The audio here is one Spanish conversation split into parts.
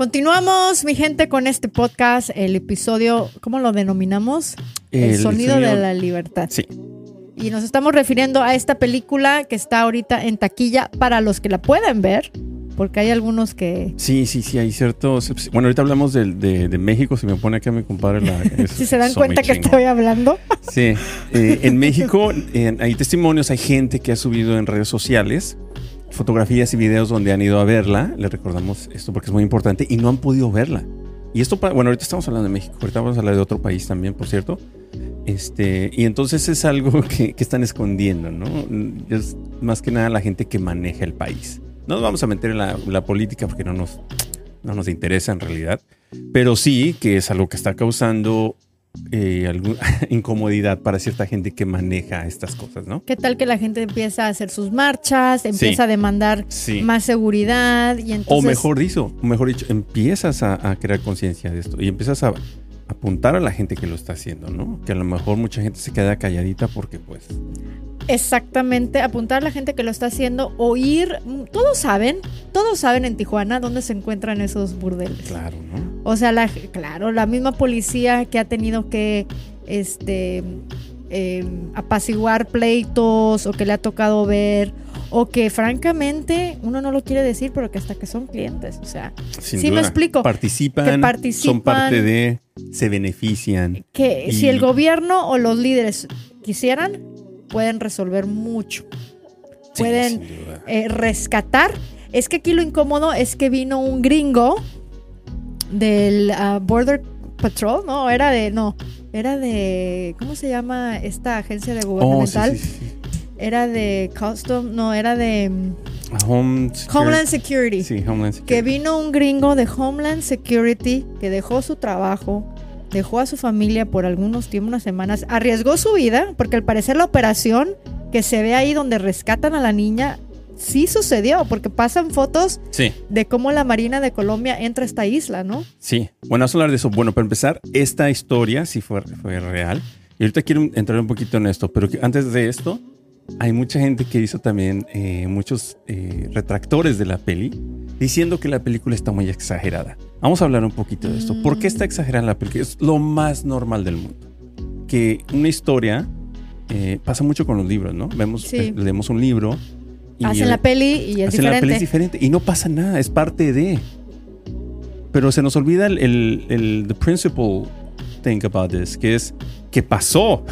Continuamos, mi gente, con este podcast, el episodio, ¿cómo lo denominamos? El, sonido, de la libertad. Sí. Y nos estamos refiriendo a esta película que está ahorita en taquilla para los que la pueden ver, porque hay algunos que... Sí, sí, sí, hay ciertos... Bueno, ahorita hablamos de, de, México, si me pone aquí a mi compadre la... si se dan cuenta que estoy hablando. sí, eh, en México hay testimonios, hay gente que ha subido en redes sociales fotografías y videos donde han ido a verla. Le recordamos esto porque es muy importante y no han podido verla. Y esto, bueno, ahorita estamos hablando de México, ahorita vamos a hablar de otro país también, por cierto. Este, y entonces es algo que, están escondiendo, ¿no? Es más que nada la gente que maneja el país. No nos vamos a meter en la, la política porque no nos, no nos interesa en realidad, pero sí que es algo que está causando eh, alguna incomodidad para cierta gente que maneja estas cosas, ¿no? ¿Qué tal que la gente empieza a hacer sus marchas, empieza a demandar más seguridad y entonces... O mejor dicho, mejor dicho, empiezas a, crear conciencia de esto y empiezas a apuntar a la gente que lo está haciendo, ¿no? Que a lo mejor mucha gente se queda calladita porque pues... Exactamente, apuntar a la gente que lo está haciendo, oír, todos saben, todos saben en Tijuana dónde se encuentran esos burdeles. Claro, ¿no? O sea, la, claro, la misma policía que ha tenido que este, em, apaciguar pleitos o que le ha tocado ver o que francamente uno no lo quiere decir, pero que hasta que son clientes. O sea, sí me explico. Participan, son parte de, se benefician. Que si el gobierno o los líderes quisieran, pueden resolver mucho. pueden eh, rescatar. Es que aquí lo incómodo es que vino un gringo del ah, Border Patrol, no, era de, no, era de, ¿cómo se llama esta agencia de oh, gubernamental? Era de Custom, no, era de mm, Homeland Security. Sí, Homeland Security. Que vino un gringo de Homeland Security que dejó su trabajo, dejó a su familia por algunos tiempos, unas semanas, arriesgó su vida, porque al parecer la operación que se ve ahí donde rescatan a la niña sí sucedió, porque pasan fotos de cómo la Marina de Colombia entra a esta isla, ¿no? Sí. Bueno, vamos a hablar de eso. Bueno, para empezar, esta historia sí fue, fue real. Y ahorita quiero entrar un poquito en esto, pero antes de esto, hay mucha gente que hizo también eh, muchos eh, retractores de la peli, diciendo que la película está muy exagerada. Vamos a hablar un poquito de esto. ¿Por qué está exagerada la película? Es lo más normal del mundo. Que una historia eh, pasa mucho con los libros, ¿no? Vemos, leemos un libro Hacen la peli y es diferente. la peli es diferente. Y no pasa nada, es parte de. Pero se nos olvida el, el, the principal thing about this, que es que pasó.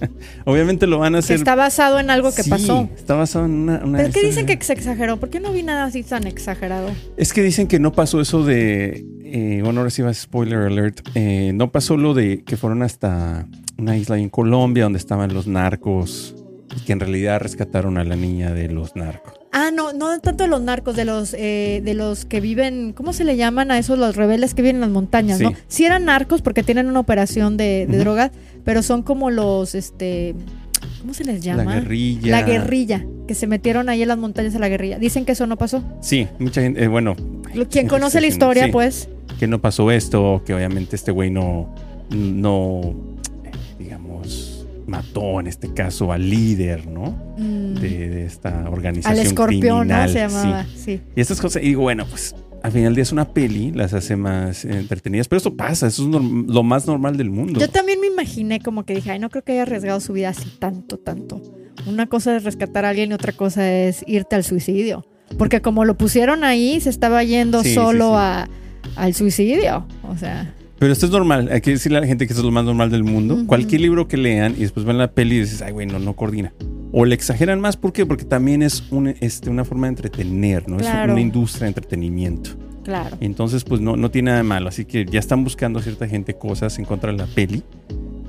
Obviamente lo van a hacer. Está basado en algo que pasó. Está basado en una. ¿Pero qué dicen que se exageró? ¿Por qué no vi nada así tan exagerado? Es que dicen que no pasó eso de. Eh, bueno, ahora sí va spoiler alert. Eh, no pasó lo de que fueron hasta una isla en Colombia donde estaban los narcos y que en realidad rescataron a la niña de los narcos. Ah, no, no tanto de los narcos, de los, eh, de los que viven, ¿cómo se le llaman a esos los rebeldes que viven en las montañas, no? Sí eran narcos porque tienen una operación de, drogas, pero son como los, este, ¿cómo se les llama? La guerrilla. La guerrilla, que se metieron ahí en las montañas a la guerrilla. Dicen que eso no pasó. Sí, mucha gente, eh, bueno. Quien conoce la historia, pues. Que no pasó esto, que obviamente este güey no, no, digamos mató en este caso al líder, ¿no? Mm. De, esta organización. Al escorpión, ¿no? Se llamaba, sí. Y estas cosas, y digo, bueno, pues al final del día es una peli, las hace más entretenidas, pero eso pasa, eso es lo más normal del mundo. Yo también me imaginé como que dije, ay, no creo que haya arriesgado su vida así tanto, tanto. Una cosa es rescatar a alguien y otra cosa es irte al suicidio. Porque como lo pusieron ahí, se estaba yendo solo A, al suicidio. O sea. Pero esto es normal. Hay que decirle a la gente que esto es lo más normal del mundo. Cualquier libro que lean y después ven la peli y dices, ay, güey, no, coordina. O le exageran más. ¿Por qué? Porque también es este, una forma de entretener, ¿no? Es una industria de entretenimiento. Claro. Entonces, pues no, no tiene nada de malo. Así que ya están buscando cierta gente cosas en contra de la peli.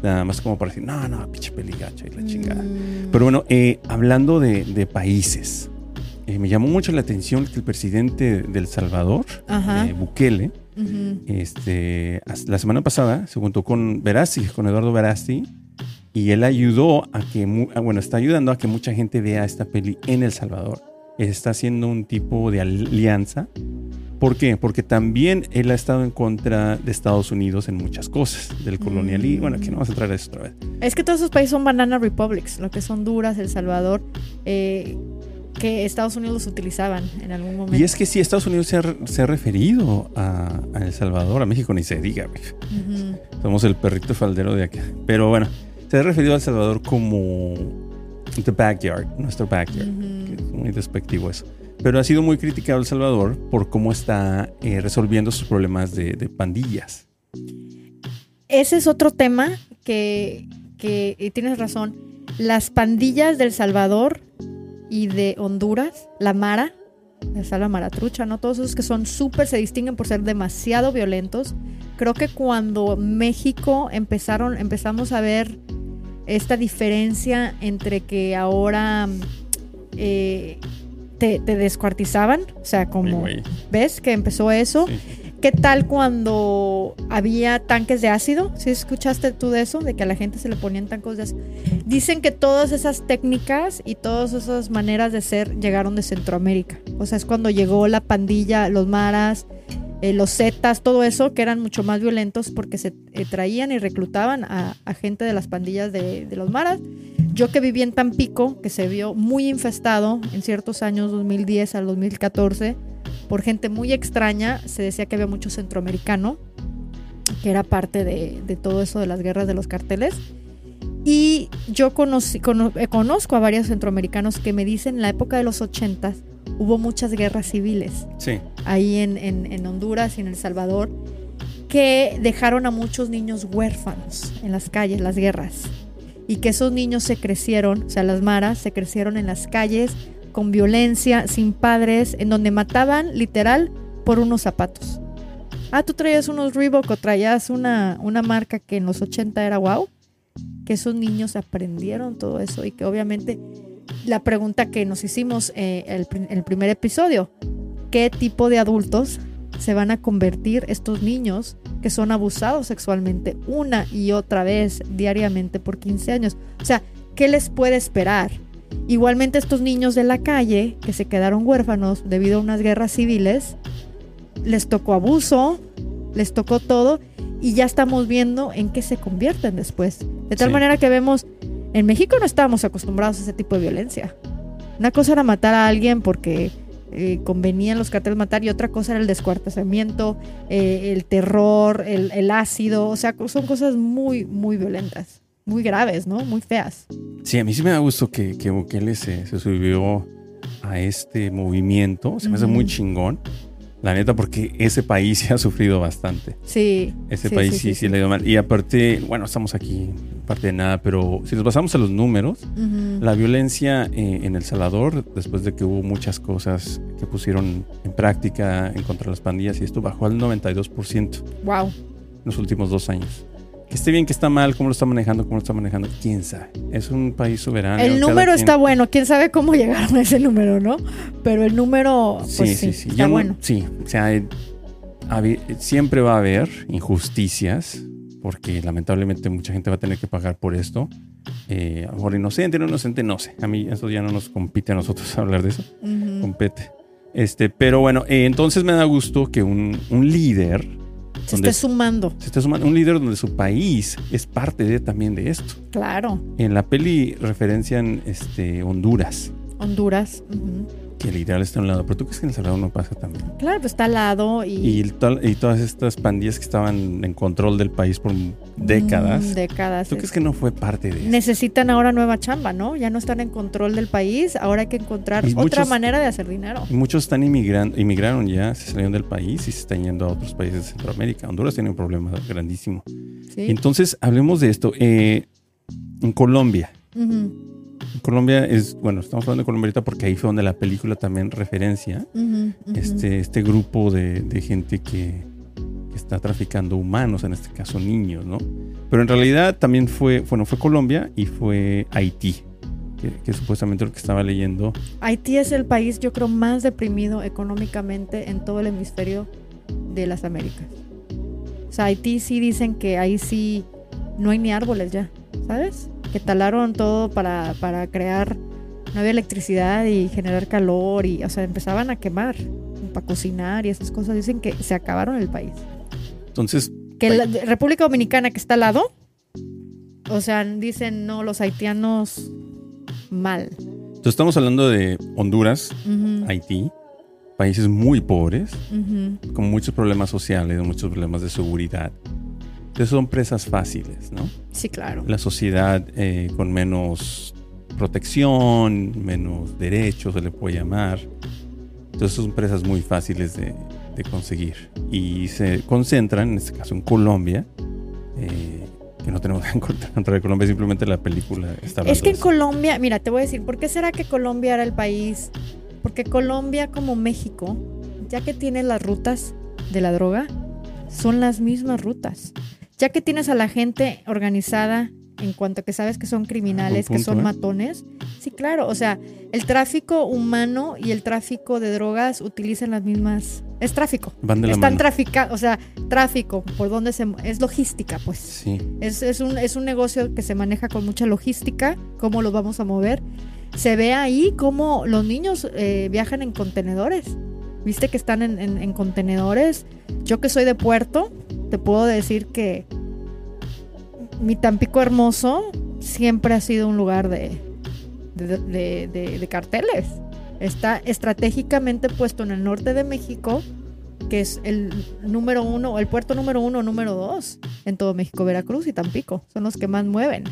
Nada más como para decir, no, no, pinche peli gacha y la chingada. Mm. Pero bueno, eh, hablando de, países, eh, me llamó mucho la atención que el presidente del Salvador, eh, Bukele, este, la semana pasada se juntó con Verasti, con Eduardo Verasti, y él ayudó a que, bueno, está ayudando a que mucha gente vea esta peli en El Salvador. Está haciendo un tipo de alianza. ¿Por qué? Porque también él ha estado en contra de Estados Unidos en muchas cosas, del colonialismo. y Bueno, aquí no vamos a entrar a eso otra vez. Es que todos esos países son banana republics, lo que son Honduras, El Salvador. Eh, que Estados Unidos los utilizaban en algún momento. Y es que sí, Estados Unidos se ha, se ha referido a, a, El Salvador, a México ni se diga. Ujú. Somos el perrito faldero de acá. Pero bueno, se ha referido a El Salvador como the backyard, nuestro backyard. Que es muy despectivo eso. Pero ha sido muy criticado El Salvador por cómo está eh, resolviendo sus problemas de, de pandillas. Ese es otro tema que, que y tienes razón. Las pandillas del Salvador y de Honduras, la Mara, está la Maratrucha, ¿no? Todos esos que son súper, se distinguen por ser demasiado violentos. Creo que cuando México empezaron, empezamos a ver esta diferencia entre que ahora eh, te, te descuartizaban, o sea, como. ¿ves? Que empezó eso. Sí. ¿Qué tal cuando había tanques de ácido? ¿Sí escuchaste tú de eso? De que a la gente se le ponían tanques de ácido. Dicen que todas esas técnicas y todas esas maneras de ser llegaron de Centroamérica. O sea, es cuando llegó la pandilla, los maras, eh, los zetas, todo eso, que eran mucho más violentos porque se eh, traían y reclutaban a, gente de las pandillas de, de los maras. Yo que viví en Tampico, que se vio muy infestado en ciertos años, 2010 al 2014, por gente muy extraña. Se decía que había mucho centroamericano, que era parte de, de todo eso de las guerras de los carteles. Y yo conocí, cono- eh, conozco a varios centroamericanos que me dicen en la época de los 80 hubo muchas guerras civiles Sí. ahí en, en- en Honduras y en El Salvador que dejaron a muchos niños huérfanos en las calles, las guerras. Y que esos niños se crecieron, o sea, las maras se crecieron en las calles con violencia, sin padres, en donde mataban literal por unos zapatos. Ah, tú traías unos Reebok o traías una, una marca que en los 80 era wow. Que esos niños aprendieron todo eso y que obviamente la pregunta que nos hicimos eh, el, el primer episodio, ¿qué tipo de adultos se van a convertir estos niños que son abusados sexualmente una y otra vez diariamente por 15 años? O sea, ¿qué les puede esperar? Igualmente estos niños de la calle que se quedaron huérfanos debido a unas guerras civiles, les tocó abuso, les tocó todo y ya estamos viendo en qué se convierten después. De tal Sí. manera que vemos, en México no estábamos acostumbrados a ese tipo de violencia. Una cosa era matar a alguien porque eh, convenían los carteles matar y otra cosa era el descuartizamiento, eh, el terror, el, el ácido, o sea, son cosas muy, muy violentas, muy graves, ¿no? Muy feas. Sí, a mí sí me da gusto que, que Bukele se, se subió a este movimiento. Se me hace muy chingón. La neta, porque ese país ha sufrido bastante. Sí. Ese sí, país sí, sí, le ha ido mal. Y aparte, bueno, estamos aquí, parte de nada, pero si nos basamos a los números, la violencia eh, en El Salvador, después de que hubo muchas cosas que pusieron en práctica en contra de las pandillas, y esto bajó al 92% en Wow. los últimos dos años. Que esté bien, que está mal, cómo lo está manejando, cómo lo está manejando, quién sabe. Es un país soberano. El número quien- está bueno, quién sabe cómo llegaron a ese número, ¿no? Pero el número, pues Sí, sí, sí, está Yo no- bueno. sí, o sea, eh, siempre va a haber injusticias, porque lamentablemente mucha gente va a tener que pagar por esto. Eh, a lo mejor inocente, no inocente, no sé. A mí eso ya no nos compite a nosotros hablar de eso. Compete. Este, pero bueno, eh, entonces me da gusto que un, un líder Se esté sumando, se esté sumando, un líder donde su país es parte de, también de esto. claro. En la peli referencian este, Honduras, Honduras. Que literal está a un lado. Pero tú crees que en El Salvador no pasa también. Claro, pues está al lado y, Y, el to- y todas estas pandillas que estaban en control del país por décadas. Mm, décadas. ¿Tú crees que no fue parte de eso? Necesitan ahora nueva chamba, ¿no? Ya no están en control del país, ahora hay que encontrar Y otra muchos- manera de hacer dinero. Muchos están inmigrando, inmigraron ya, se salieron del país y se están yendo a otros países de Centroamérica. Honduras tiene un problema grandísimo. ¿sí? Entonces, hablemos de esto. Eh, en Colombia. En Colombia es, bueno, estamos hablando de Colombia ahorita porque ahí fue donde la película también referencia este, este grupo de, de gente que, que está traficando humanos, en este caso niños, ¿no? Pero en realidad también fue, bueno, fue Colombia y fue Haití, que, que supuestamente lo que estaba leyendo. Haití es el país, yo creo, más deprimido económicamente en todo el hemisferio de las Américas. O sea, Haití sí dicen que ahí sí no hay ni árboles ya, ¿sabes? Que talaron todo para, para crear, no había electricidad y generar calor y, o sea, empezaban a quemar para cocinar y esas cosas. Dicen que se acabaron el país. Entonces, Que la República Dominicana que está al lado, o sea, dicen, no, los haitianos mal. Entonces estamos hablando de Honduras, Haití, países muy pobres, con muchos problemas sociales, muchos problemas de seguridad. Entonces son presas fáciles, ¿no? Sí, claro. La sociedad eh, con menos protección, menos derechos se le puede llamar. Entonces son presas muy fáciles de, de conseguir. Y se concentran, en este caso en Colombia, eh, que no tenemos nada en contra de Colombia, simplemente la película está Es que en. Colombia, mira, te voy a decir, ¿por qué será que Colombia era el país? Porque Colombia como México, ya que tiene las rutas de la droga, son las mismas rutas. Ya que tienes a la gente organizada en cuanto a que sabes que son criminales, que son ¿eh? matones. Sí, claro, o sea, el tráfico humano y el tráfico de drogas utilizan las mismas... Es tráfico. Van de la Están traficando, o sea, tráfico, por donde se... Es logística, pues. Sí. Es, es un, es un negocio que se maneja con mucha logística, cómo lo vamos a mover. Se ve ahí cómo los niños eh, viajan en contenedores. Viste que están en, en- en contenedores. Yo que soy de puerto, te puedo decir que mi Tampico hermoso siempre ha sido un lugar de, de, carteles. Está estratégicamente puesto en el norte de México, que es el número uno, el puerto número uno número dos en todo México, Veracruz y Tampico. Son los que más mueven.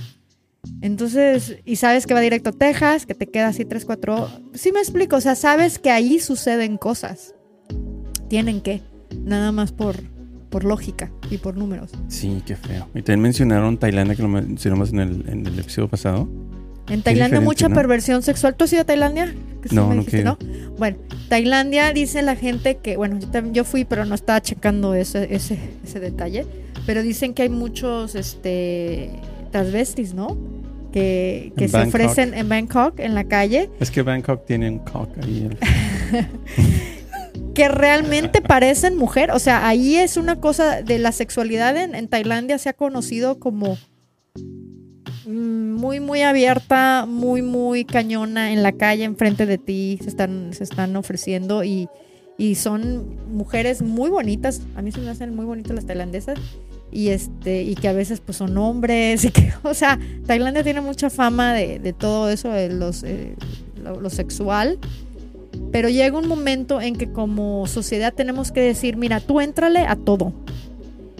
Entonces, y sabes que va directo a Texas, que te queda así 3, 4. Sí me explico, o sea, sabes que ahí suceden cosas. Tienen que, nada más por, por lógica y por números. Sí, qué feo. Y también mencionaron Tailandia, que lo mencionamos en el, en el episodio pasado. En Tailandia mucha ¿no? perversión sexual. ¿Tú has ido a Tailandia? Que No, no dijiste. ¿no? Bueno, Tailandia dice la gente que, bueno, yo, también, yo fui, pero no estaba checando ese, ese, ese detalle. Pero dicen que hay muchos este, transvestis, ¿no? Que, que se Bangkok. ofrecen en Bangkok, en la calle, Es que Bangkok tiene un cock ahí. el- que realmente parecen mujer. O sea, ahí es una cosa de la sexualidad en, en Tailandia se ha conocido como mm, muy, muy abierta, muy, muy cañona en la calle, enfrente de ti, se están, se están ofreciendo y, y son mujeres muy bonitas. A mí se me hacen muy bonitas las tailandesas. Y este, y que a veces pues son hombres, y que, o sea, Tailandia tiene mucha fama de, de todo eso, de los, eh, lo- lo sexual. Pero llega un momento en que como sociedad tenemos que decir, mira, tú éntrale a todo.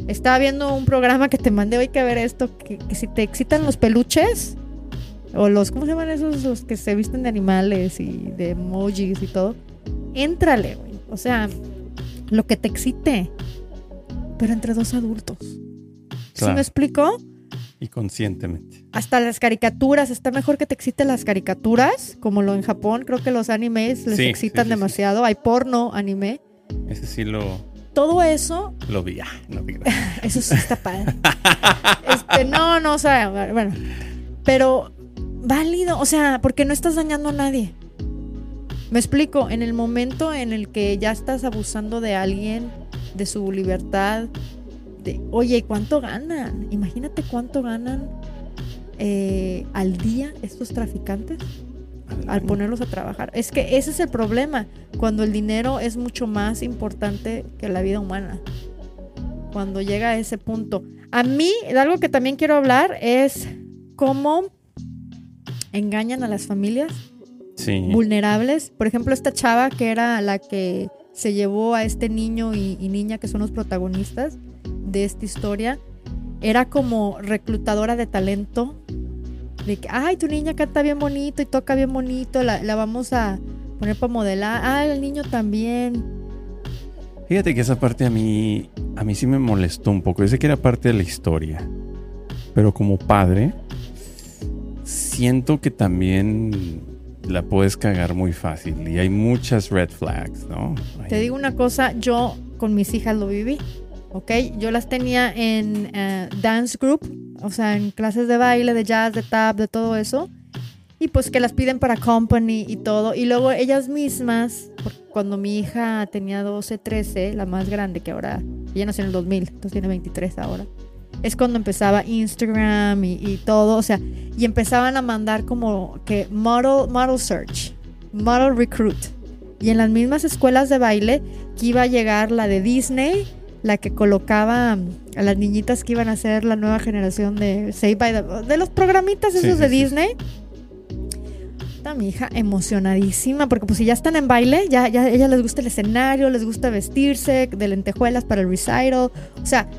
Estaba viendo un programa que te mandé hoy que ver esto, que, que si te excitan los peluches, o los, ¿cómo se llaman esos? Los que se visten de animales y de emojis y todo. Éntrale, güey. O sea, lo que te excite. Pero entre dos adultos. ¿Sí Claro. me explico? Y conscientemente. Hasta las caricaturas, está mejor que te exciten las caricaturas, como lo en Japón, creo que los animes les Sí, excitan sí, sí, sí. demasiado, hay porno, anime, Ese sí lo, todo eso, lo vi. Ah, no vi. eso sí está padre. Este, no, no, o sea, bueno, pero válido, o sea, porque no estás dañando a nadie. Me explico, en el momento en el que ya estás abusando de alguien, de su libertad, de, oye, ¿cuánto ganan? Imagínate cuánto ganan eh, al día estos traficantes al ponerlos a trabajar. Es que ese es el problema, cuando el dinero es mucho más importante que la vida humana. Cuando llega a ese punto. A mí, algo que también quiero hablar es cómo engañan a las familias Sí. vulnerables. Por ejemplo, esta chava que era la que se llevó a este niño y, y niña que son los protagonistas de esta historia, era como reclutadora de talento. De que, ay, tu niña canta bien bonito y toca bien bonito, la, la vamos a poner para modelar. Ah, el niño también. Fíjate que esa parte a mí, a mí sí me molestó un poco. Yo sé que era parte de la historia. Pero como padre, siento que también la puedes cagar muy fácil. Y hay muchas red flags, ¿no? Te digo una cosa, yo con mis hijas lo viví, ¿ok? Yo las tenía en eh, dance group, o sea, en clases de baile, de jazz, de tap, de todo eso. Y pues que las piden para company y todo. Y luego ellas mismas, cuando mi hija tenía 12, 13, la más grande que ahora, ella nació en el 2000, entonces tiene 23 ahora. Es cuando empezaba Instagram y, y todo, o sea, y empezaban a mandar como que model, model search, model recruit. Y en las mismas escuelas de baile que iba a llegar la de Disney, la que colocaba a las niñitas que iban a ser la nueva generación de Save by the de los programitas esos sí, de. Disney. Está mi hija emocionadísima porque pues si ya están en baile, ya, ya a ella les gusta el escenario, les gusta vestirse de lentejuelas para el recital. O sea,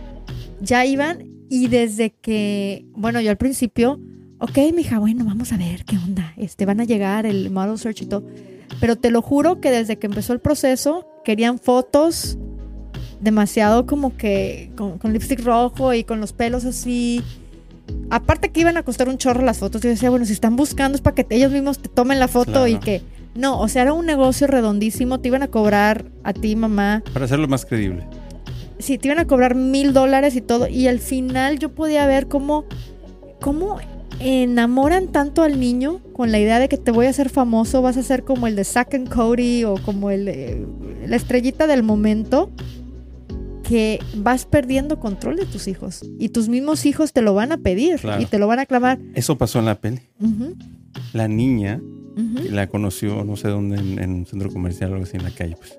ya iban y desde que, bueno, yo al principio, ok, mija, bueno, vamos a ver qué onda. Este, van a llegar el model search y todo. Pero te lo juro que desde que empezó el proceso, querían fotos demasiado como que con, con lipstick rojo y con los pelos así. Aparte que iban a costar un chorro las fotos, yo decía, bueno, si están buscando es para que ellos mismos te tomen la foto Claro. y que... No, o sea, era un negocio redondísimo, te iban a cobrar a ti, mamá, Para hacerlo más creíble. sí, te iban a cobrar mil dólares y todo. Y al final yo podía ver cómo, cómo enamoran tanto al niño con la idea de que te voy a hacer famoso, vas a ser como el de Zack and Cody o como el, la estrellita del momento, que vas perdiendo control de tus hijos. Y tus mismos hijos te lo van a pedir Claro. y te lo van a clamar. Eso pasó en la peli. La niña la conoció, no sé dónde, en, en un centro comercial o algo así en la calle, pues.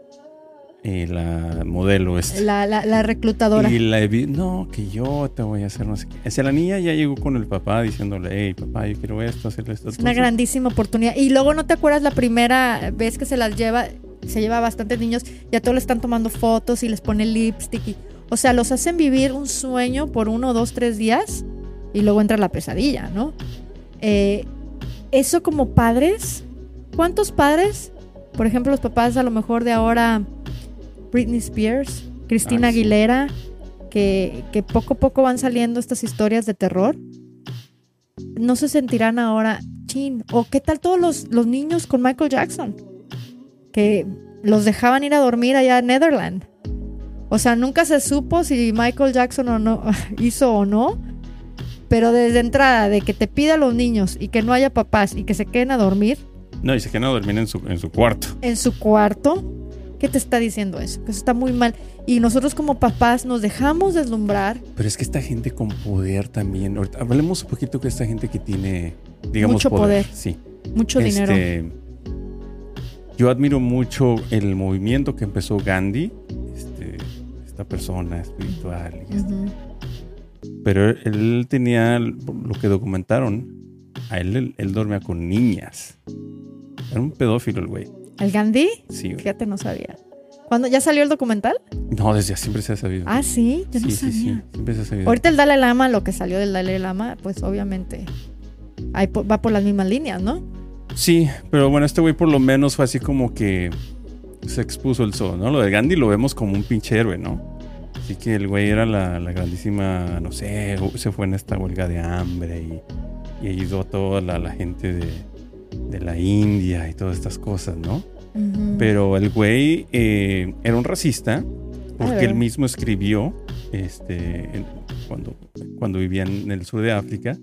Eh, la modelo esta. La, la, la reclutadora. Y la no, que yo te voy a hacer no sé qué. O sea, la niña ya llegó con el papá diciéndole, hey, papá, yo quiero esto, hacerle esto. Es una grandísima oportunidad. Y luego no te acuerdas la primera vez que se las lleva, se lleva a bastantes niños, ya todos le están tomando fotos y les pone lipstick. y- o sea, los hacen vivir un sueño por uno, dos, tres días y luego entra la pesadilla, ¿no? Eh, eso como padres, ¿cuántos padres? Por ejemplo, los papás a lo mejor de ahora, Britney Spears, Cristina Ay, sí. Aguilera, que, que poco a poco van saliendo estas historias de terror no se sentirán ahora, chin, o qué tal todos los, los niños con Michael Jackson, que los dejaban ir a dormir allá en Netherland. O sea, nunca se supo si Michael Jackson o no hizo o no, pero desde entrada de que te pida a los niños y que no haya papás y que se queden a dormir No, y se quedan a dormir en su, en su cuarto. en su cuarto, ¿qué te está diciendo eso? Que eso está muy mal. Y nosotros como papás nos dejamos deslumbrar Pero es que esta gente con poder también. Ahorita, hablemos un poquito de esta gente que tiene, digamos, Mucho poder. Sí. mucho dinero. Yo admiro mucho el movimiento que empezó Gandhi, este, esta persona espiritual. y este- Ujú. Pero él, tenía lo que documentaron. A él, él, dormía con niñas. Era un pedófilo el güey. ¿El Gandhi? Sí, güey. Fíjate, no sabía. ¿Cuándo ya salió el documental? No, desde siempre se ha sabido. Ah, sí, yo sí, no sí, sabía. sí, siempre se ha sabido. Ahorita el Dalai Lama, lo que salió del Dalai Lama, pues obviamente ahí va por las mismas líneas, ¿no? Sí, pero bueno, este güey por lo menos fue así como que se expuso el sol, ¿no? Lo de Gandhi lo vemos como un pinche héroe, ¿no? Así que el güey era la, la grandísima, no sé, se fue en esta huelga de hambre y, y ayudó a toda la, la gente de, de la India y todas estas cosas, ¿no? Pero el güey eh, era un racista porque él mismo escribió este, cuando, cuando vivía en el sur de África.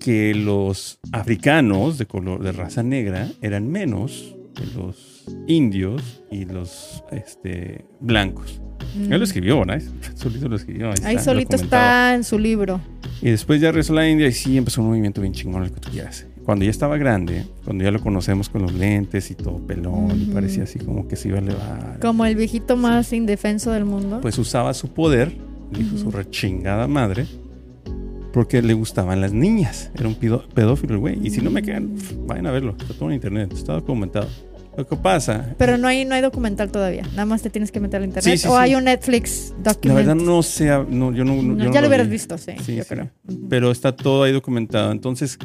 Que los africanos de color de raza negra eran menos que los indios y los este, blancos. Él lo escribió, ¿no? Solito lo escribió. Ahí, Mm. Ahí está, solito está en su libro. Y después ya regresó a la India y sí empezó un movimiento bien chingón, el que tú quieras. Cuando ya estaba grande, cuando ya lo conocemos con los lentes y todo pelón y Ujú. parecía así como que se iba a elevar. Como el viejito más indefenso del mundo. Pues usaba su poder, dijo Ujú. su rechingada madre, porque le gustaban las niñas. Era un pedófilo el güey. Y si no me quedan, pf, vayan a verlo. Está todo en internet, está documentado. Lo que pasa, Pero no hay, no hay documental todavía. Nada más te tienes que meter al internet. Sí, sí, o sí. hay un Netflix la document. verdad no sé, no, yo no, No, yo ya lo hubieras vi. visto, sí, Sí, yo sí. creo. Pero está todo ahí documentado. Entonces,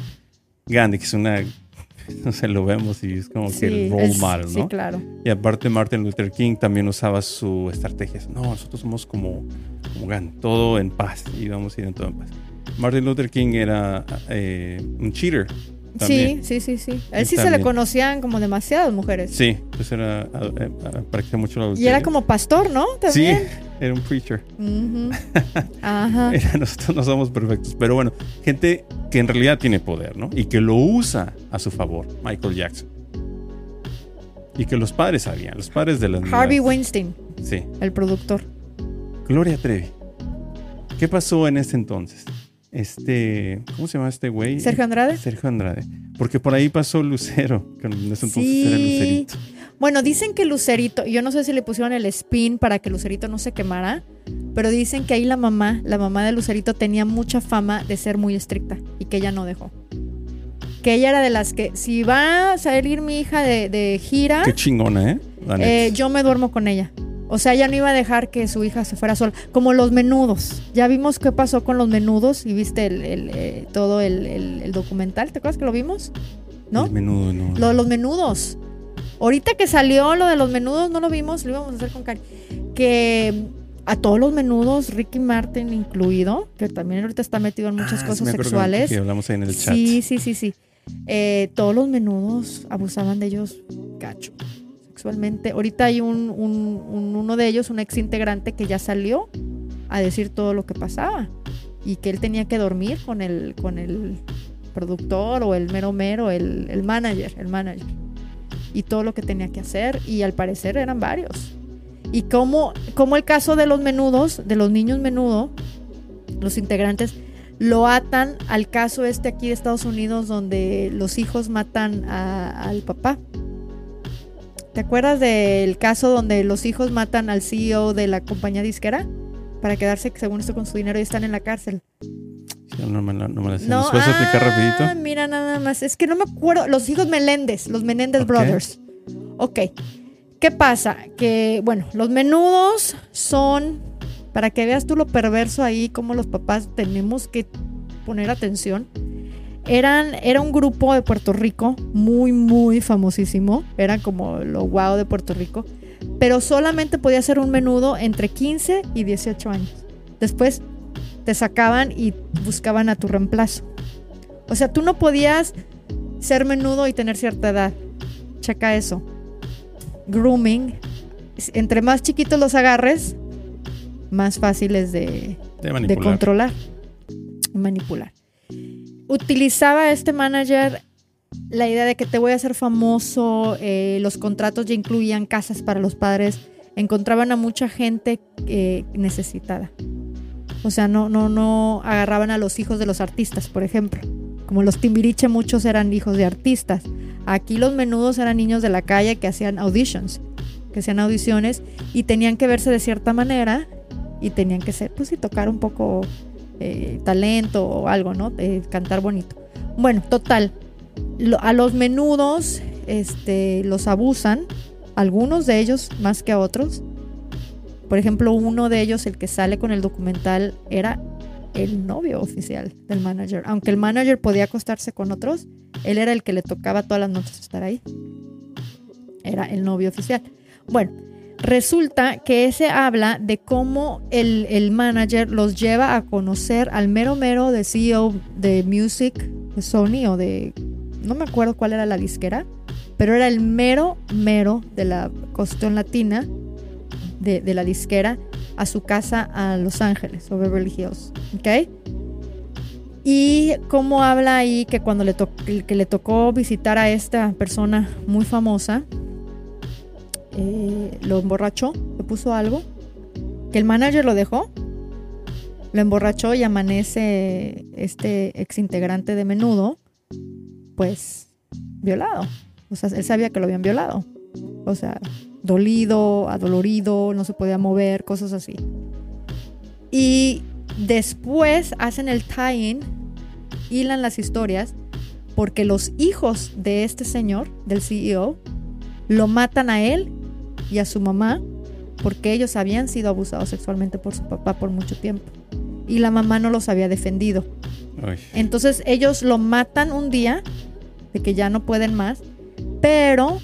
Gandhi, que es una, no sé, lo vemos y es como que el role es- model, sí, ¿no? claro. Y aparte Martin Luther King también usaba su estrategia. No, nosotros somos como, como Gandhi, todo en paz y vamos a ir en todo en paz. Martin Luther King era eh, un cheater. También. Sí, sí, sí, sí. Y Él sí se le conocían como demasiadas mujeres. Sí, pues era, practicaba mucho la Y era como pastor, ¿no? Sí, era un preacher. Ajá. Nosotros no somos perfectos, pero bueno, gente que en realidad tiene poder, ¿no? Y que lo usa a su favor, Michael Jackson. Y que los padres sabían, los padres de las Harvey. Weinstein, Sí, el productor. Gloria Trevi. ¿Qué pasó en ese entonces? Este, ¿cómo se llama este güey? Sergio Andrade. Sergio Andrade. Porque por ahí pasó Lucero, que en ese entonces Sí. era Lucerito. Bueno, dicen que Lucerito, yo no sé si le pusieron el spin para que Lucerito no se quemara, pero dicen que ahí la mamá, la mamá de Lucerito tenía mucha fama de ser muy estricta y que ella no dejó. que ella era de las que si va a salir mi hija de, de gira, Qué chingona, ¿eh? Eh, yo me duermo con ella. O sea, ella no iba a dejar que su hija se fuera sola. Como los menudos. Ya vimos qué pasó con los menudos y viste el, el, eh, todo el, documental. ¿Te acuerdas que lo vimos? ¿No? Menudo, no. Lo de los menudos. Ahorita que salió lo de los menudos, no lo vimos, lo íbamos a hacer con Cari. Que a todos los menudos, Ricky Martin incluido, que también ahorita está metido en muchas Ah, cosas sexuales. Que hablamos ahí en el chat. Sí, sí, sí, sí. Eh, todos los menudos abusaban de ellos gacho, sexualmente. Ahorita hay un, un- un- uno de ellos, un ex integrante que ya salió a decir todo lo que pasaba y que él tenía que dormir con el, con el productor o el mero mero, el, el manager, el manager. Y todo lo que tenía que hacer y al parecer eran varios. Y como, como el caso de los menudos, de los niños menudo, los integrantes, lo atan al caso este aquí de Estados Unidos donde los hijos matan al papá. ¿Te acuerdas del caso donde los hijos matan al CEO de la compañía disquera? Para quedarse, según esto, con su dinero y están en la cárcel. Sí, no, me la- no me la sé. No, ¿Nos puedes explicar ah, rapidito? Mira, nada más. Es que no me acuerdo. Los hijos Meléndez, los Menéndez. Brothers. Ok. ¿Qué pasa? Que, bueno, los menudos son, para que veas tú lo perverso ahí, como los papás tenemos que poner atención. Eran, era un grupo de Puerto Rico muy, muy famosísimo. Eran como lo guau de Puerto Rico. Pero solamente podía ser un menudo entre 15 y 18 años. Después te sacaban y buscaban a tu reemplazo. O sea, tú no podías ser menudo y tener cierta edad. Checa eso. Grooming. Entre más chiquitos los agarres, más fáciles de, De de controlar, manipular. Utilizaba este manager la idea de que te voy a hacer famoso, eh, los contratos ya incluían casas para los padres, encontraban a mucha gente eh, necesitada. O sea, no, no, no agarraban a los hijos de los artistas, por ejemplo. Como los Timbiriche, muchos eran hijos de artistas. Aquí los menudos eran niños de la calle que hacían auditions, que hacían audiciones y tenían que verse de cierta manera y tenían que ser, pues sí, tocar un poco eh, talento o algo, ¿no? Cantar bonito. Bueno, total. a los menudos este, los abusan, algunos de ellos más que a otros. Por ejemplo, uno de ellos, el que sale con el documental, era el novio oficial del manager. Aunque el manager podía acostarse con otros, él era el que le tocaba todas las noches estar ahí. Era el novio oficial. Bueno, resulta que ese habla de cómo el, el manager los lleva a conocer al mero mero de CEO de Music, de Sony o de... No me acuerdo cuál era la disquera, pero era el mero mero de la cuestión latina de, de la disquera a su casa a Los Ángeles o Beverly Hills. ¿Ok? Y cómo habla ahí que cuando le, to- que le tocó visitar a esta persona muy famosa, eh, lo emborrachó, le puso algo, que el manager lo dejó, lo emborrachó y amanece este ex integrante de menudo, pues violado. O sea, él sabía que lo habían violado. O sea, dolido, adolorido, no se podía mover, cosas así. Y después hacen el tie-in, hilan las historias, porque los hijos de este señor, del CEO, lo matan a él y a su mamá porque ellos habían sido abusados sexualmente por su papá por mucho tiempo. Y la mamá no los había defendido. Entonces ellos lo matan un día, de que ya no pueden más, pero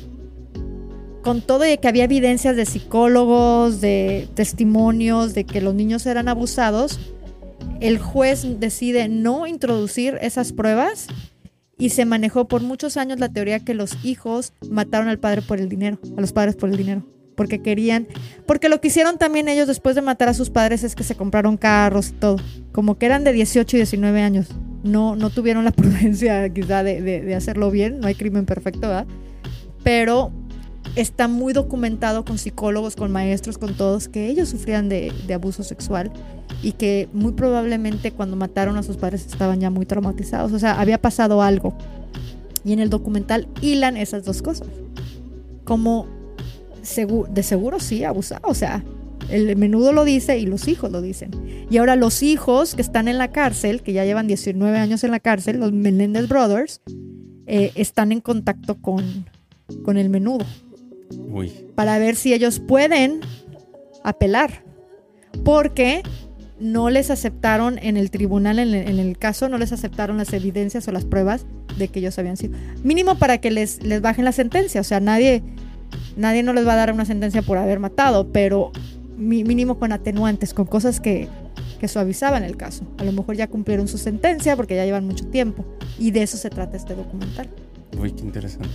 con todo y que había evidencias de psicólogos, de testimonios, de que los niños eran abusados, el juez decide no introducir esas pruebas y se manejó por muchos años la teoría que los hijos mataron al padre por el dinero, a los padres por el dinero, porque querían, porque lo que hicieron también ellos después de matar a sus padres es que se compraron carros y todo, como que eran de 18 y 19 años, no, no tuvieron la prudencia quizá de, de- de hacerlo bien, no hay crimen perfecto, ¿verdad? Pero está muy documentado con psicólogos, con maestros, con todos, que ellos sufrían de, de abuso sexual y que muy probablemente cuando mataron a sus padres estaban ya muy traumatizados. O sea, había pasado algo. Y en el documental hilan esas dos cosas. Como segu- de seguro sí abusado. O sea, el menudo lo dice y los hijos lo dicen. Y ahora los hijos que están en la cárcel, que ya llevan 19 años en la cárcel, los Menéndez Brothers, eh, están en contacto con, con el menudo Uy. para ver si ellos pueden apelar. Porque no les aceptaron en el tribunal, en el, en el caso, no les aceptaron las evidencias o las pruebas de que ellos habían sido. Mínimo para que les, les bajen la sentencia. O sea, nadie, nadie no les va a dar una sentencia por haber matado, pero mínimo con atenuantes, con cosas que, que suavizaban el caso. A lo mejor ya cumplieron su sentencia porque ya llevan mucho tiempo. Y de eso se trata este documental. Uy, qué interesante.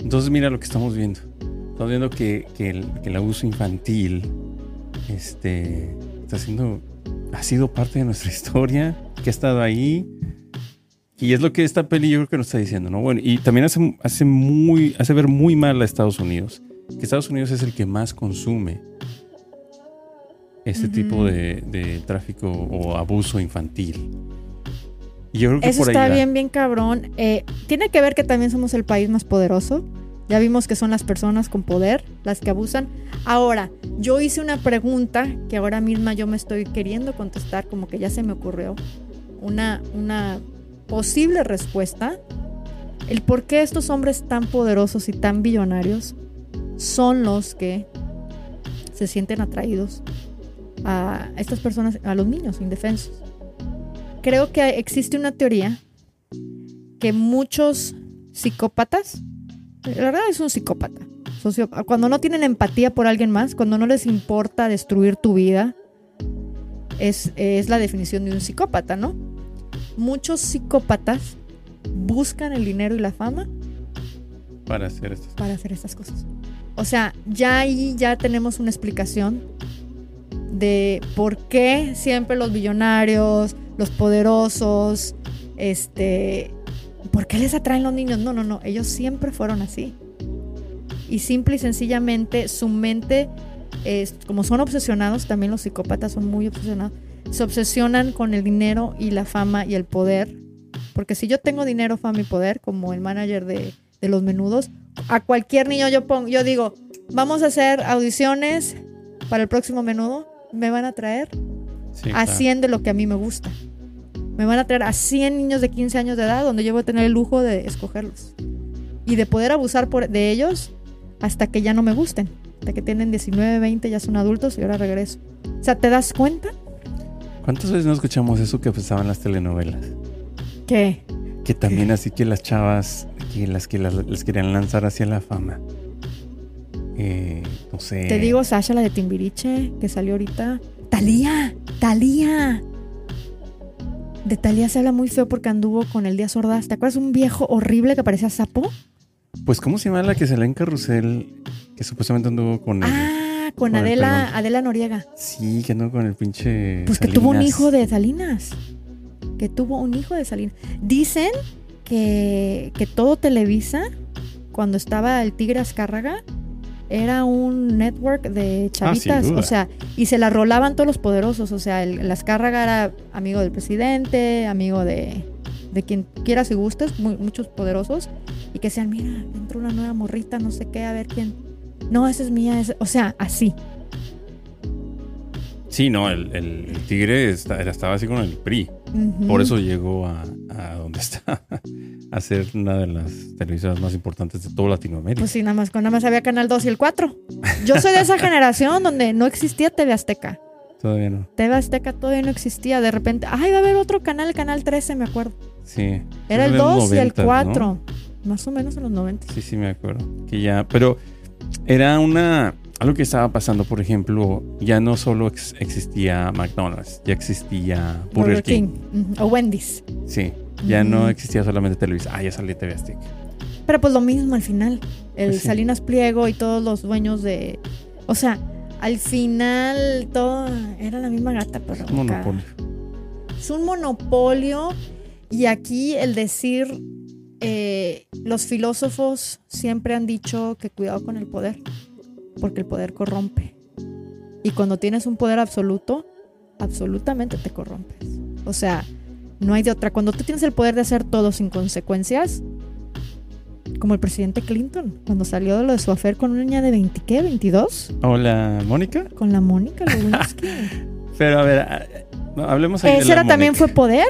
Entonces, mira lo que estamos viendo. Estamos viendo que, que el, que el abuso infantil este, está siendo, ha sido parte de nuestra historia, que ha estado ahí. Y es lo que esta peli yo creo que nos está diciendo, ¿no? Bueno, y también hace, hace, muy, hace ver muy mal a Estados Unidos. Que Estados Unidos es el que más consume este tipo de, de tráfico o abuso infantil. Y yo creo que Eso por ahí está bien, bien cabrón. Eh, tiene que ver que también somos el país más poderoso. Ya vimos que son las personas con poder las que abusan. Ahora, yo hice una pregunta que ahora misma yo me estoy queriendo contestar, como que ya se me ocurrió. Una, una posible respuesta. El por qué estos hombres tan poderosos y tan billonarios son los que se sienten atraídos a estas personas, a los niños indefensos. Creo que existe una teoría que muchos psicópatas, la verdad es un psicópata, cuando no tienen empatía por alguien más, cuando no les importa destruir tu vida, es, es la definición de un psicópata, ¿no? Muchos psicópatas buscan el dinero y la fama Para hacer esto. para hacer estas cosas. O sea, ya ahí ya tenemos una explicación de por qué siempre los billonarios, los poderosos, este, ¿por qué les atraen los niños? No, no, no, ellos siempre fueron así. Y simple y sencillamente su mente, es, como son obsesionados, también los psicópatas son muy obsesionados, se obsesionan con el dinero y la fama y el poder. Porque si yo tengo dinero, fama y poder, como el manager de, de los menudos, a cualquier niño yo pongo, yo digo, vamos a hacer audiciones para el próximo menudo, me van a traer Sí, a claro. 100 de lo que a mí me gusta. Me van a traer a 100 niños de 15 años de edad donde yo voy a tener el lujo de escogerlos. Y de poder abusar por, de ellos hasta que ya no me gusten. Hasta que tienen 19, 20, ya son adultos y ahora regreso. O sea, ¿te das cuenta? ¿Cuántas veces no escuchamos eso que pasaban en las telenovelas? Que Que también así que las chavas, que las que las, las querían lanzar hacia la fama. Eh, no sé. te digo, Sasha, la de Timbiriche, que salió ahorita. Talía, Talía. De Talía se habla muy feo porque anduvo con el Díaz Ordaz. ¿Te acuerdas un viejo horrible que parecía sapo? Pues, ¿cómo se llama la que se en carrusel? Que supuestamente anduvo con. Ah, con, Con el Adela. Adela Noriega. Sí, que anduvo con el pinche. Pues que tuvo un hijo de Salinas. Que tuvo un hijo de Salinas. Dicen que, que todo Televisa, cuando estaba el Tigre Azcárraga, era un network de chavitas. duda. o sea, y se la rolaban todos los poderosos. O sea, el, el Azcárraga era amigo del presidente, amigo de, de quien quiera si gustes, mu- muchos poderosos. Y que decían, mira, entró una nueva morrita, no sé qué, a ver quién. No, esa es mía. esa-". O sea, así. Sí, no, el, el- el tigre está- estaba así con el PRI. Por eso llegó a, a donde está. A ser una de las televisoras más importantes de toda Latinoamérica. Pues sí, nada más, con nada más había Canal 2 y el 4. Yo soy de esa generación donde no existía TV Azteca. Todavía no. TV Azteca todavía no existía. De repente, ay, va a haber otro canal, Canal 13, me acuerdo. Sí. Era el de los 2 y el 90s, ¿no? 4. Más o menos en los 90. Sí, sí, me acuerdo. Que ya, pero era una. Algo que estaba pasando, por ejemplo, ya no solo ex- existía McDonald's, ya existía Burger, King. Ujú, O Wendy's. Sí, ya no existía solamente Televisa. Ah, ya salió TV Azteca. Pero pues lo mismo al final. El Pues sí. Salinas Pliego y todos los dueños de. O sea, al final todo era la misma gata, pero. Un monopolio. Es un monopolio y aquí el decir, eh, los filósofos siempre han dicho que cuidado con el poder, porque el poder corrompe. Y cuando tienes un poder absoluto, absolutamente te corrompes. O sea, no hay de otra. Cuando tú tienes el poder de hacer todo sin consecuencias, como el presidente Clinton, cuando salió de lo de su afer con una niña de 20, ¿qué? ¿22? Hola, Mónica. Con la Mónica Lewinsky. Pero a ver, ah, hablemos ahí de Ese la era también fue poder.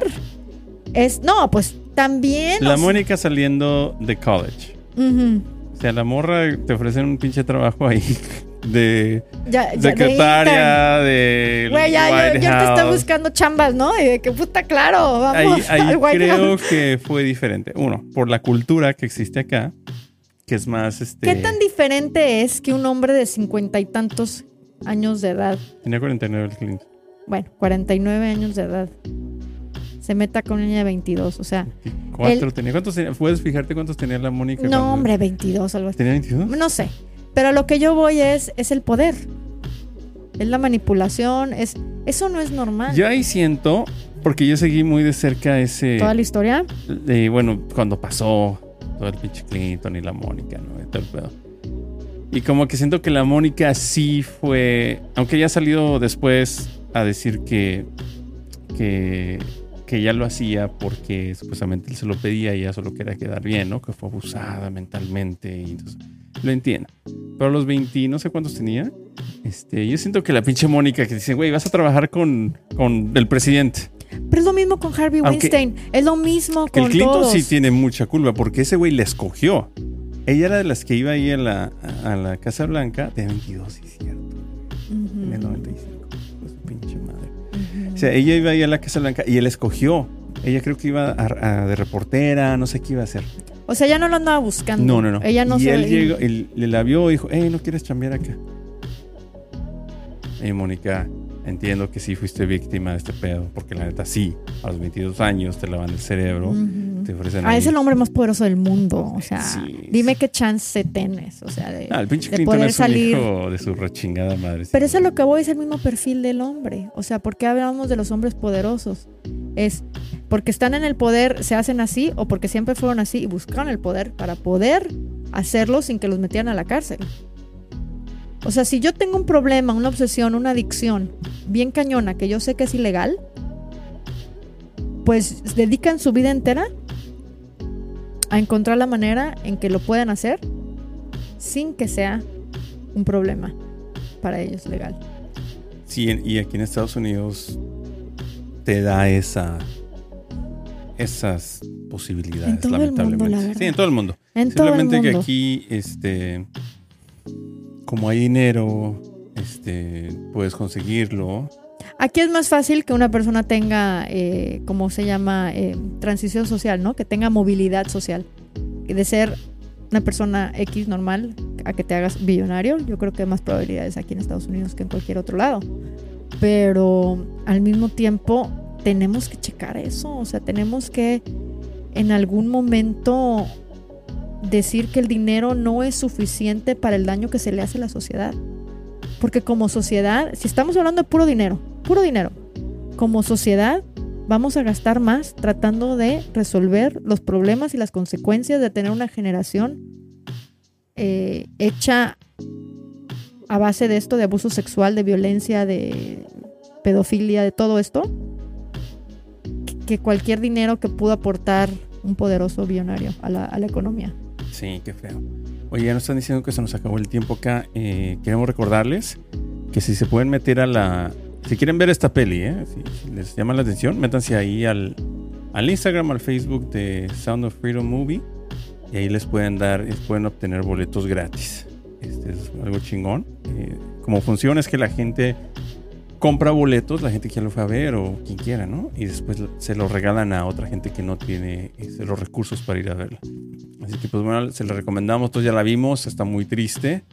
Es, no, pues También. La o sea- Mónica saliendo de college. O sea, la morra te ofrecen un pinche trabajo ahí de Ya- ya, secretaria de Güey, ya, yo, White yo te estoy buscando chambas, ¿no? Y de que puta, claro, vamos Ahí, ahí al White creo House. que fue diferente. Uno, por la cultura que existe acá, que es más este. ¿Qué tan diferente es que un hombre de cincuenta y tantos años de edad, Tenía 49 el Clinton. bueno, 49 años de edad, se meta con una niña de 22? O sea, Cuatro El- tenía. ¿Cuántos tenía? ¿Puedes fijarte cuántos tenía la Mónica? no, cuando- hombre, 22, algo así. ¿Tenía 22? No sé. Pero a lo que yo voy es, es el poder. Es la manipulación, es eso no es normal. Yo ahí siento, porque yo seguí muy de cerca ese. Toda la historia. bueno, cuando pasó todo el pinche Clinton y la Mónica, ¿no? Y todo el pedo. Y como que siento que la Mónica sí fue, aunque ya ha salido después a decir que, que, que ella lo hacía porque supuestamente él se lo pedía y ella solo quería quedar bien, ¿no? Que fue abusada mentalmente y entonces, lo entiendo. Pero a los 20, no sé cuántos tenía, este, yo siento que la pinche Mónica que dice, güey, vas a trabajar con, con el presidente. Pero es lo mismo con Harvey Aunque- Weinstein. Es lo mismo Que con el Clinton todos. sí tiene mucha culpa porque ese güey le escogió. Ella era de las que iba ahí a la, a la Casa Blanca de 22, sí, cierto. En el 95. O sea, ella iba ahí a la Casa Blanca y él escogió. Ella creo que iba a, a- de reportera, no sé qué iba a hacer. O sea, ya no lo andaba buscando. No, no, no. Ella no y se- él llegó, él, le la vio y dijo, hey, ¿no quieres chambear acá? Y Mónica, entiendo que sí fuiste víctima de este pedo, porque la neta sí, a los 22 años te lavan el cerebro, Ujú. te ofrecen Ah, ahí- es el hombre más poderoso del mundo. O sea, Sí, dime sí. qué chance tienes. O sea, de, Ah, el pinche de Clinton poder es un salir. hijo de su rechingada madre. Pero eso es lo que voy, es el mismo perfil del hombre. O sea, ¿por qué hablamos de los hombres poderosos? Es porque están en el poder, se hacen así, o porque siempre fueron así y buscaron el poder para poder hacerlo sin que los metieran a la cárcel. O sea, si yo tengo un problema, una obsesión, una adicción bien cañona que yo sé que es ilegal, pues dedican su vida entera a encontrar la manera en que lo puedan hacer sin que sea un problema para ellos legal. Sí, y aquí en Estados Unidos te da esa esas posibilidades, En todo el mundo, lamentablemente. la sí, en todo el mundo. En todo el Simplemente mundo. que aquí, este, como hay dinero, este, puedes conseguirlo. Aquí es más fácil que una persona tenga, eh, ¿cómo se llama? Eh, transición social, ¿no? Que tenga movilidad social. De ser una persona X normal a que te hagas billonario, yo creo que hay más probabilidades aquí en Estados Unidos que en cualquier otro lado. Pero al mismo tiempo tenemos que checar eso, o sea, tenemos que en algún momento decir que el dinero no es suficiente para el daño que se le hace a la sociedad. Porque como sociedad, si estamos hablando de puro dinero, puro dinero, como sociedad vamos a gastar más tratando de resolver los problemas y las consecuencias de tener una generación eh, hecha a base de esto, de abuso sexual, de violencia, de pedofilia, de todo esto, que- cualquier dinero que pudo aportar un poderoso billonario a la, a la economía. Sí, qué feo. Oye, ya nos están diciendo que se nos acabó el tiempo acá. Eh, queremos recordarles que si se pueden meter a la... Si quieren ver esta peli, ¿eh? si, les llama la atención, métanse ahí al, al Instagram, al Facebook de Sound of Freedom Movie. Y ahí les pueden dar, les pueden obtener boletos gratis. Este es algo chingón. Eh, como funciona es que la gente compra boletos, la gente que lo fue a ver o quien quiera, ¿no? Y después se los regalan a otra gente que no tiene este, los recursos para ir a verla. Así que pues bueno, se la recomendamos, todos ya la vimos, está muy triste,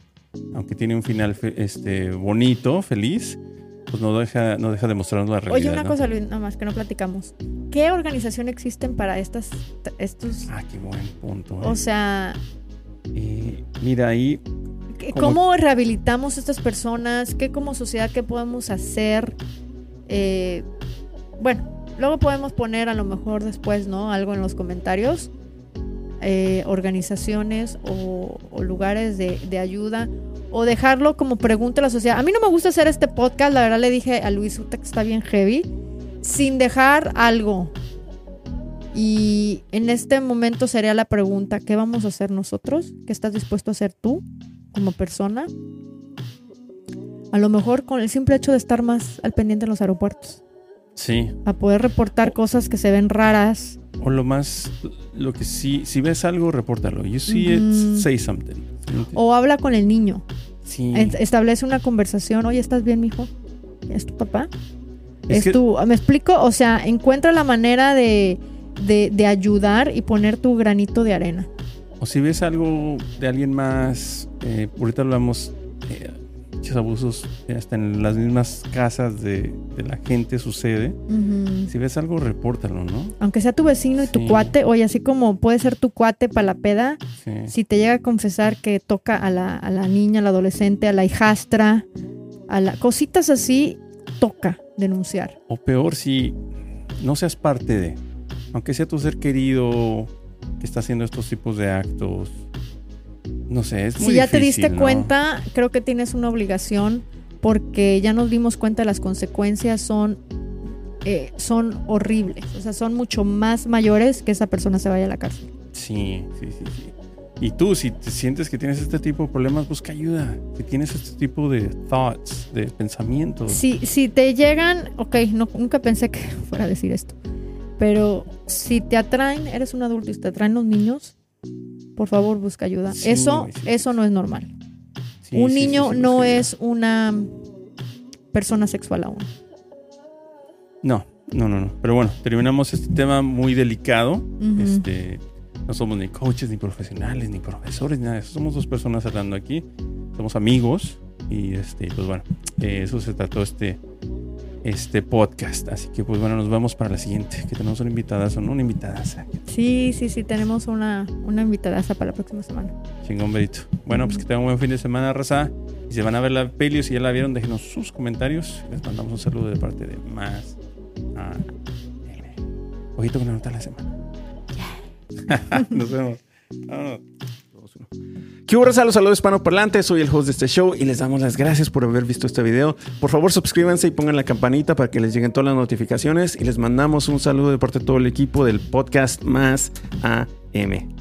aunque tiene un final este, bonito, feliz, pues no deja, no deja de mostrarnos la realidad. Oye, una ¿no? cosa, Luis, nada más que no platicamos. ¿Qué organización existen para estas, estos, Ah, qué buen punto. o eh. sea, Eh, mira ahí, ¿qué- ¿Cómo? ¿cómo rehabilitamos a estas personas? ¿Qué como sociedad, qué podemos hacer? Eh, bueno, luego podemos poner a lo mejor después, ¿no? Algo en los comentarios. Eh, organizaciones o, lugares de, de ayuda o dejarlo como pregunta a la sociedad. A mí no me gusta hacer este podcast, la verdad le dije a Luis Uta que está bien heavy, sin dejar algo. Y en este momento sería la pregunta, ¿qué vamos a hacer nosotros? ¿Qué estás dispuesto a hacer tú como persona? A lo mejor con el simple hecho de estar más al pendiente en los aeropuertos. Sí. A poder reportar cosas que se ven raras. O lo más, lo que sí, si ves algo, repórtalo. You see Ujú. it, say something. O habla con el niño. Sí. Es- Establece una conversación. Oye, ¿estás bien, mijo? ¿Es tu papá? Es Es, que- tu... ¿Me explico? O sea, encuentra la manera de, de, de ayudar y poner tu granito de arena. O si ves algo de alguien más, eh, ahorita hablamos, eh, muchos abusos hasta en las mismas casas de, de la gente sucede. Si ves algo, repórtalo, ¿no? Aunque sea tu vecino y tu cuate, oye, así como puede ser tu cuate para la peda, Sí. si te llega a confesar que toca a la, a la niña, al adolescente, a la hijastra, a la cositas así, toca denunciar. O peor, si no seas parte de, aunque sea tu ser querido que está haciendo estos tipos de actos. No sé, es muy Si ya te diste ¿no? cuenta, creo que tienes una obligación porque ya nos dimos cuenta las consecuencias son, eh, son horribles, o sea, son mucho más mayores que esa persona se vaya a la cárcel. Sí, sí, sí, sí. Y tú, si te sientes que tienes este tipo de problemas, busca ayuda. Si tienes este tipo de thoughts, de pensamientos. Si, si te llegan, ok, no, nunca pensé que fuera a decir esto, pero si te atraen, eres un adulto y te atraen los niños, por favor busca ayuda. Sí, eso, sí, eso no es normal. Sí, un niño no es una persona sexual aún. No, no, no, no. Pero bueno, terminamos este tema muy delicado. Este, no somos ni coaches, ni profesionales, ni profesores, ni nada. Somos dos personas hablando aquí. Somos amigos. Y este, pues bueno, eh, eso se trató este, este podcast. Así que pues bueno, nos vamos para la siguiente. Que tenemos una invitada, son una invitada. Sí, sí, sí, tenemos una, una invitadaza para la próxima semana. Chingón, Berito. Bueno, pues que tengan un buen fin de semana, raza. Y si van a ver la peli o si ya la vieron, déjenos sus comentarios. Les mandamos un saludo de parte de más a L. Ojito con la nota de la semana. Nos vemos. Vámonos. ¿Qué hubo, raza? Los saludos hispanoparlantes. Soy el host de este show y les damos las gracias por haber visto este video. Por favor, suscríbanse y pongan la campanita para que les lleguen todas las notificaciones. Y les mandamos un saludo de parte de todo el equipo del podcast Más AM.